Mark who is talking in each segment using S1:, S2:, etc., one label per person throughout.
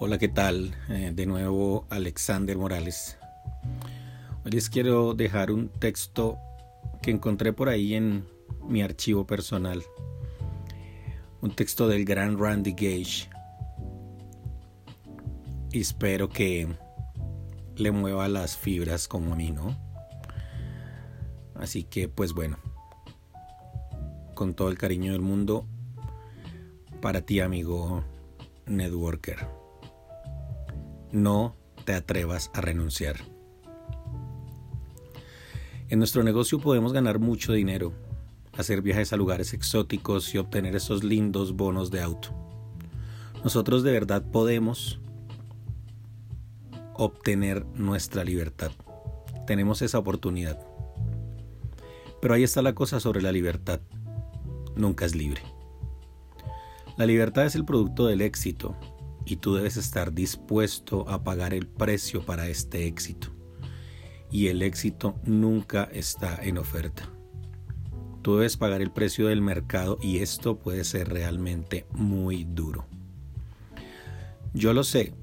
S1: Hola, ¿qué tal? Eh, de nuevo Alexander Morales. Hoy les quiero dejar un texto que encontré por ahí en mi archivo personal. Un texto del gran Randy Gage. Y espero que le mueva las fibras como a mí, ¿no? Así que, pues bueno, con todo el cariño del mundo, para ti, amigo networker. No te atrevas a renunciar. En nuestro negocio podemos ganar mucho dinero, hacer viajes a lugares exóticos y obtener esos lindos bonos de auto. Nosotros de verdad podemos obtener nuestra libertad. Tenemos esa oportunidad. Pero ahí está la cosa sobre la libertad. Nunca es libre. La libertad es el producto del éxito y tú debes estar dispuesto a pagar el precio para este éxito. Y el éxito nunca está en oferta. Tú debes pagar el precio del mercado y esto puede ser realmente muy duro. Yo lo sé.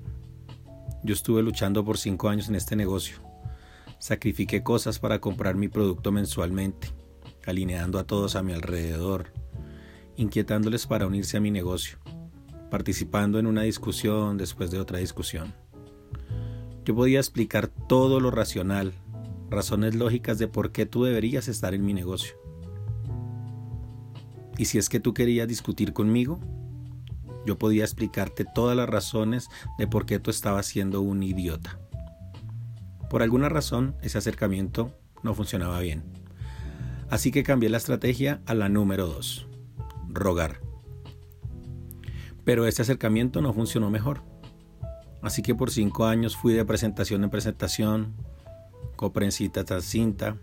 S1: Yo estuve luchando por cinco años en este negocio. Sacrifiqué cosas para comprar mi producto mensualmente, alineando a todos a mi alrededor, inquietándoles para unirse a mi negocio participando en una discusión después de otra discusión. Yo podía explicar todo lo racional, razones lógicas de por qué tú deberías estar en mi negocio. Y si es que tú querías discutir conmigo, yo podía explicarte todas las razones de por qué tú estabas siendo un idiota. Por alguna razón, ese acercamiento no funcionaba bien. Así que cambié la estrategia a la número 2, rogar. Pero este acercamiento no funcionó mejor. Así que por cinco años fui de presentación en presentación, coprensita tras cinta,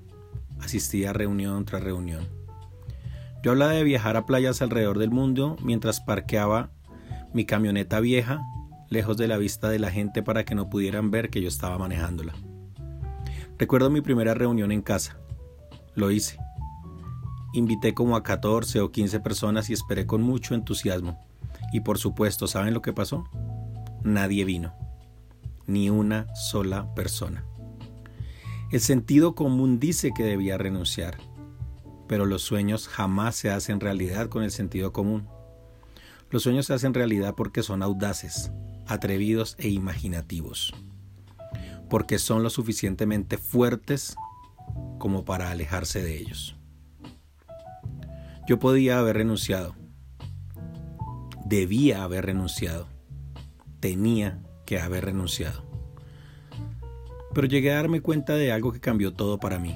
S1: asistía a reunión tras reunión. Yo hablaba de viajar a playas alrededor del mundo mientras parqueaba mi camioneta vieja lejos de la vista de la gente para que no pudieran ver que yo estaba manejándola. Recuerdo mi primera reunión en casa. Lo hice. Invité como a 14 o 15 personas y esperé con mucho entusiasmo. Y por supuesto, ¿saben lo que pasó? Nadie vino. Ni una sola persona. El sentido común dice que debía renunciar, pero los sueños jamás se hacen realidad con el sentido común. Los sueños se hacen realidad porque son audaces, atrevidos e imaginativos, porque son lo suficientemente fuertes como para alejarse de ellos. Yo podía haber renunciado, debía haber renunciado. Tenía que haber renunciado. Pero llegué a darme cuenta de algo que cambió todo para mí.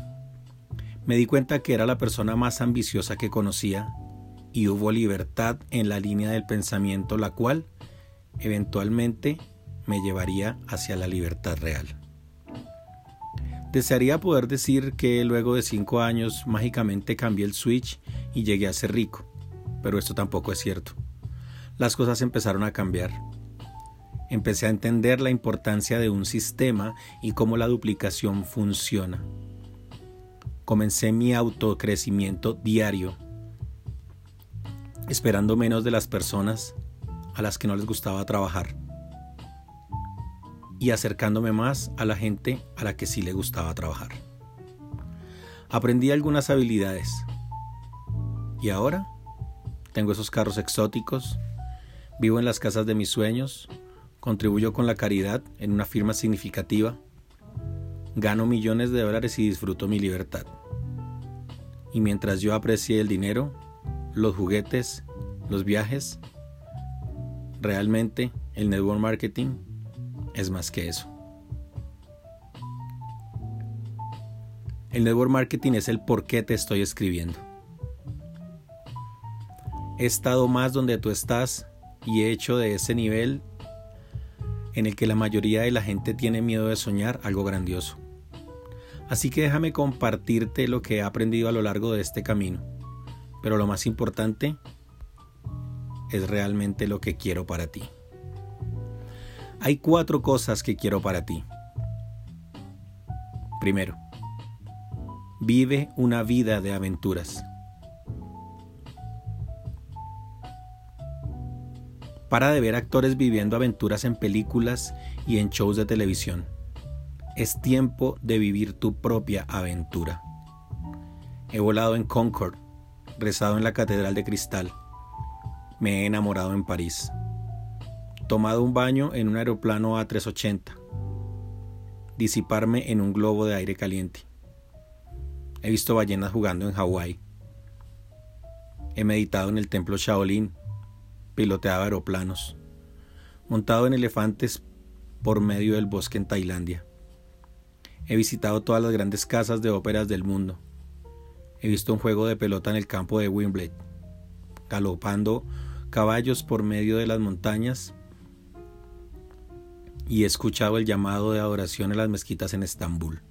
S1: Me di cuenta que era la persona más ambiciosa que conocía y hubo libertad en la línea del pensamiento, la cual eventualmente me llevaría hacia la libertad real. Desearía poder decir que luego de cinco años mágicamente cambié el switch y llegué a ser rico, pero esto tampoco es cierto las cosas empezaron a cambiar. Empecé a entender la importancia de un sistema y cómo la duplicación funciona. Comencé mi autocrecimiento diario, esperando menos de las personas a las que no les gustaba trabajar y acercándome más a la gente a la que sí le gustaba trabajar. Aprendí algunas habilidades y ahora tengo esos carros exóticos, Vivo en las casas de mis sueños, contribuyo con la caridad en una firma significativa, gano millones de dólares y disfruto mi libertad. Y mientras yo aprecie el dinero, los juguetes, los viajes, realmente el network marketing es más que eso. El network marketing es el por qué te estoy escribiendo. He estado más donde tú estás y he hecho de ese nivel en el que la mayoría de la gente tiene miedo de soñar algo grandioso. Así que déjame compartirte lo que he aprendido a lo largo de este camino. Pero lo más importante es realmente lo que quiero para ti. Hay cuatro cosas que quiero para ti. Primero, vive una vida de aventuras. Para de ver actores viviendo aventuras en películas y en shows de televisión. Es tiempo de vivir tu propia aventura. He volado en Concord, rezado en la Catedral de Cristal. Me he enamorado en París. Tomado un baño en un aeroplano A380. Disiparme en un globo de aire caliente. He visto ballenas jugando en Hawái. He meditado en el templo Shaolin piloteado aeroplanos, montado en elefantes por medio del bosque en Tailandia. He visitado todas las grandes casas de óperas del mundo. He visto un juego de pelota en el campo de Wimbledon, galopando caballos por medio de las montañas y he escuchado el llamado de adoración en las mezquitas en Estambul.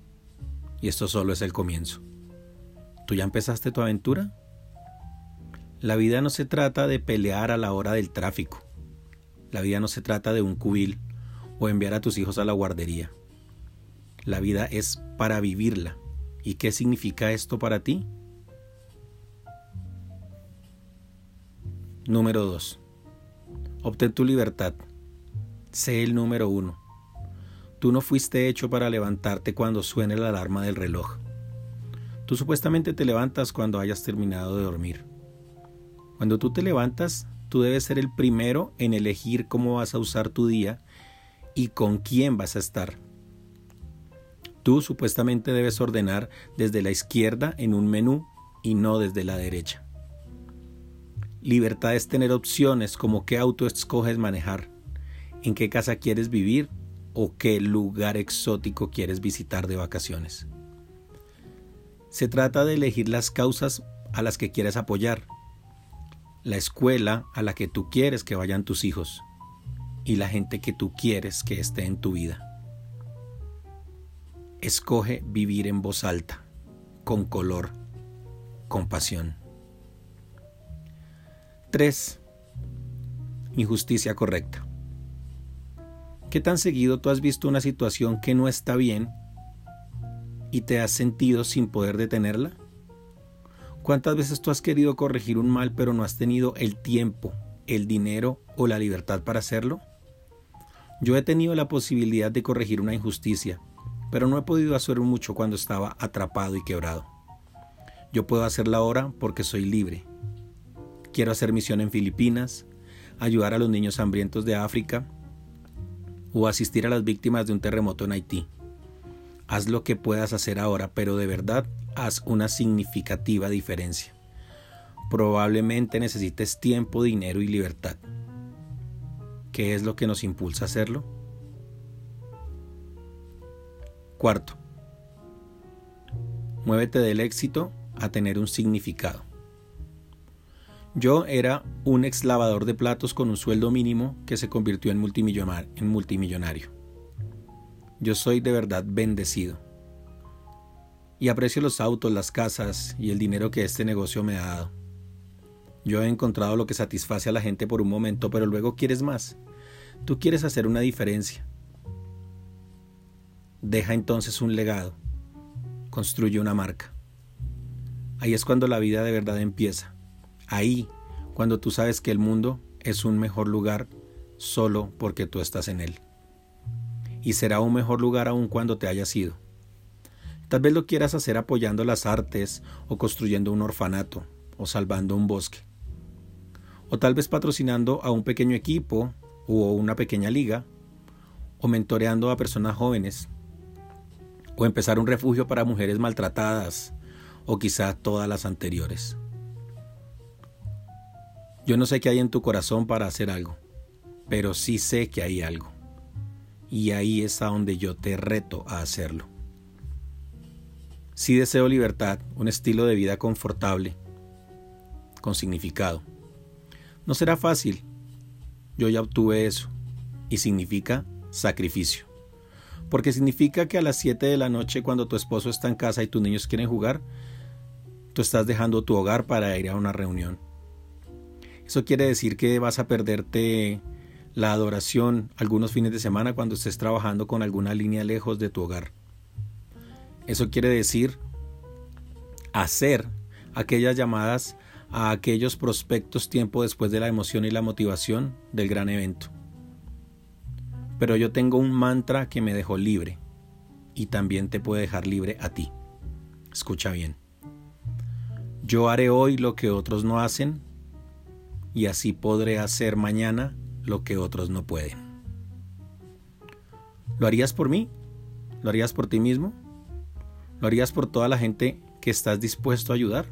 S1: Y esto solo es el comienzo. ¿Tú ya empezaste tu aventura? La vida no se trata de pelear a la hora del tráfico. La vida no se trata de un cubil o enviar a tus hijos a la guardería. La vida es para vivirla. ¿Y qué significa esto para ti? Número 2. Obtén tu libertad. Sé el número uno. Tú no fuiste hecho para levantarte cuando suene la alarma del reloj. Tú supuestamente te levantas cuando hayas terminado de dormir. Cuando tú te levantas, tú debes ser el primero en elegir cómo vas a usar tu día y con quién vas a estar. Tú supuestamente debes ordenar desde la izquierda en un menú y no desde la derecha. Libertad es tener opciones como qué auto escoges manejar, en qué casa quieres vivir o qué lugar exótico quieres visitar de vacaciones. Se trata de elegir las causas a las que quieres apoyar la escuela a la que tú quieres que vayan tus hijos y la gente que tú quieres que esté en tu vida. Escoge vivir en voz alta, con color, con pasión. 3. Injusticia correcta. ¿Qué tan seguido tú has visto una situación que no está bien y te has sentido sin poder detenerla? ¿Cuántas veces tú has querido corregir un mal pero no has tenido el tiempo, el dinero o la libertad para hacerlo? Yo he tenido la posibilidad de corregir una injusticia, pero no he podido hacer mucho cuando estaba atrapado y quebrado. Yo puedo hacerla ahora porque soy libre. Quiero hacer misión en Filipinas, ayudar a los niños hambrientos de África o asistir a las víctimas de un terremoto en Haití. Haz lo que puedas hacer ahora, pero de verdad haz una significativa diferencia. Probablemente necesites tiempo, dinero y libertad. ¿Qué es lo que nos impulsa a hacerlo? Cuarto, muévete del éxito a tener un significado. Yo era un ex lavador de platos con un sueldo mínimo que se convirtió en multimillonario. Yo soy de verdad bendecido y aprecio los autos, las casas y el dinero que este negocio me ha dado. Yo he encontrado lo que satisface a la gente por un momento, pero luego quieres más. Tú quieres hacer una diferencia. Deja entonces un legado. Construye una marca. Ahí es cuando la vida de verdad empieza. Ahí, cuando tú sabes que el mundo es un mejor lugar solo porque tú estás en él. Y será un mejor lugar aún cuando te hayas ido. Tal vez lo quieras hacer apoyando las artes o construyendo un orfanato o salvando un bosque. O tal vez patrocinando a un pequeño equipo o una pequeña liga o mentoreando a personas jóvenes o empezar un refugio para mujeres maltratadas o quizá todas las anteriores. Yo no sé qué hay en tu corazón para hacer algo, pero sí sé que hay algo. Y ahí es a donde yo te reto a hacerlo. Sí deseo libertad, un estilo de vida confortable, con significado. No será fácil, yo ya obtuve eso, y significa sacrificio. Porque significa que a las 7 de la noche cuando tu esposo está en casa y tus niños quieren jugar, tú estás dejando tu hogar para ir a una reunión. Eso quiere decir que vas a perderte la adoración algunos fines de semana cuando estés trabajando con alguna línea lejos de tu hogar. Eso quiere decir hacer aquellas llamadas a aquellos prospectos tiempo después de la emoción y la motivación del gran evento. Pero yo tengo un mantra que me dejó libre y también te puede dejar libre a ti. Escucha bien. Yo haré hoy lo que otros no hacen y así podré hacer mañana lo que otros no pueden. ¿Lo harías por mí? ¿Lo harías por ti mismo? ¿Lo harías por toda la gente que estás dispuesto a ayudar?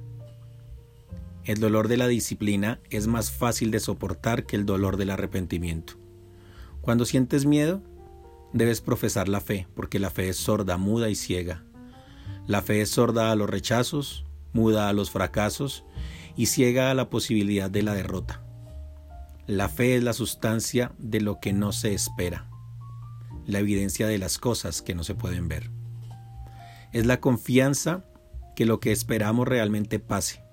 S1: El dolor de la disciplina es más fácil de soportar que el dolor del arrepentimiento. Cuando sientes miedo, debes profesar la fe, porque la fe es sorda, muda y ciega. La fe es sorda a los rechazos, muda a los fracasos y ciega a la posibilidad de la derrota. La fe es la sustancia de lo que no se espera, la evidencia de las cosas que no se pueden ver. Es la confianza que lo que esperamos realmente pase.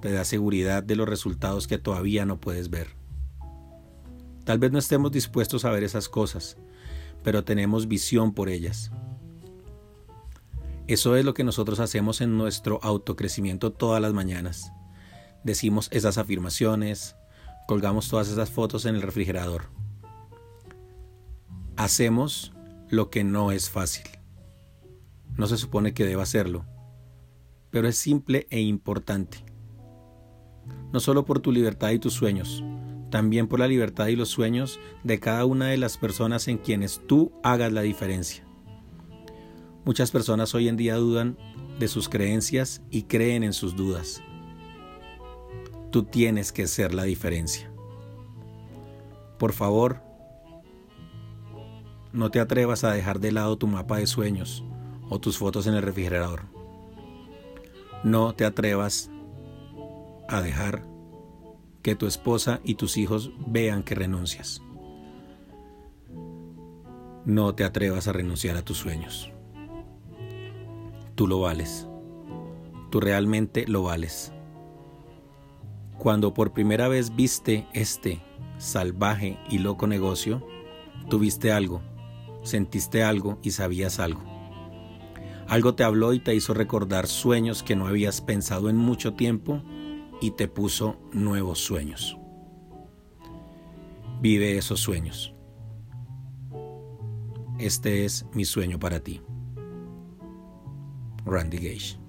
S1: Te da seguridad de los resultados que todavía no puedes ver. Tal vez no estemos dispuestos a ver esas cosas, pero tenemos visión por ellas. Eso es lo que nosotros hacemos en nuestro autocrecimiento todas las mañanas. Decimos esas afirmaciones, colgamos todas esas fotos en el refrigerador. Hacemos lo que no es fácil. No se supone que deba hacerlo, pero es simple e importante. No solo por tu libertad y tus sueños, también por la libertad y los sueños de cada una de las personas en quienes tú hagas la diferencia. Muchas personas hoy en día dudan de sus creencias y creen en sus dudas. Tú tienes que ser la diferencia. Por favor, no te atrevas a dejar de lado tu mapa de sueños o tus fotos en el refrigerador. No te atrevas a dejar que tu esposa y tus hijos vean que renuncias. No te atrevas a renunciar a tus sueños. Tú lo vales. Tú realmente lo vales. Cuando por primera vez viste este salvaje y loco negocio, tuviste algo, sentiste algo y sabías algo. Algo te habló y te hizo recordar sueños que no habías pensado en mucho tiempo y te puso nuevos sueños. Vive esos sueños. Este es mi sueño para ti. Randy Gage.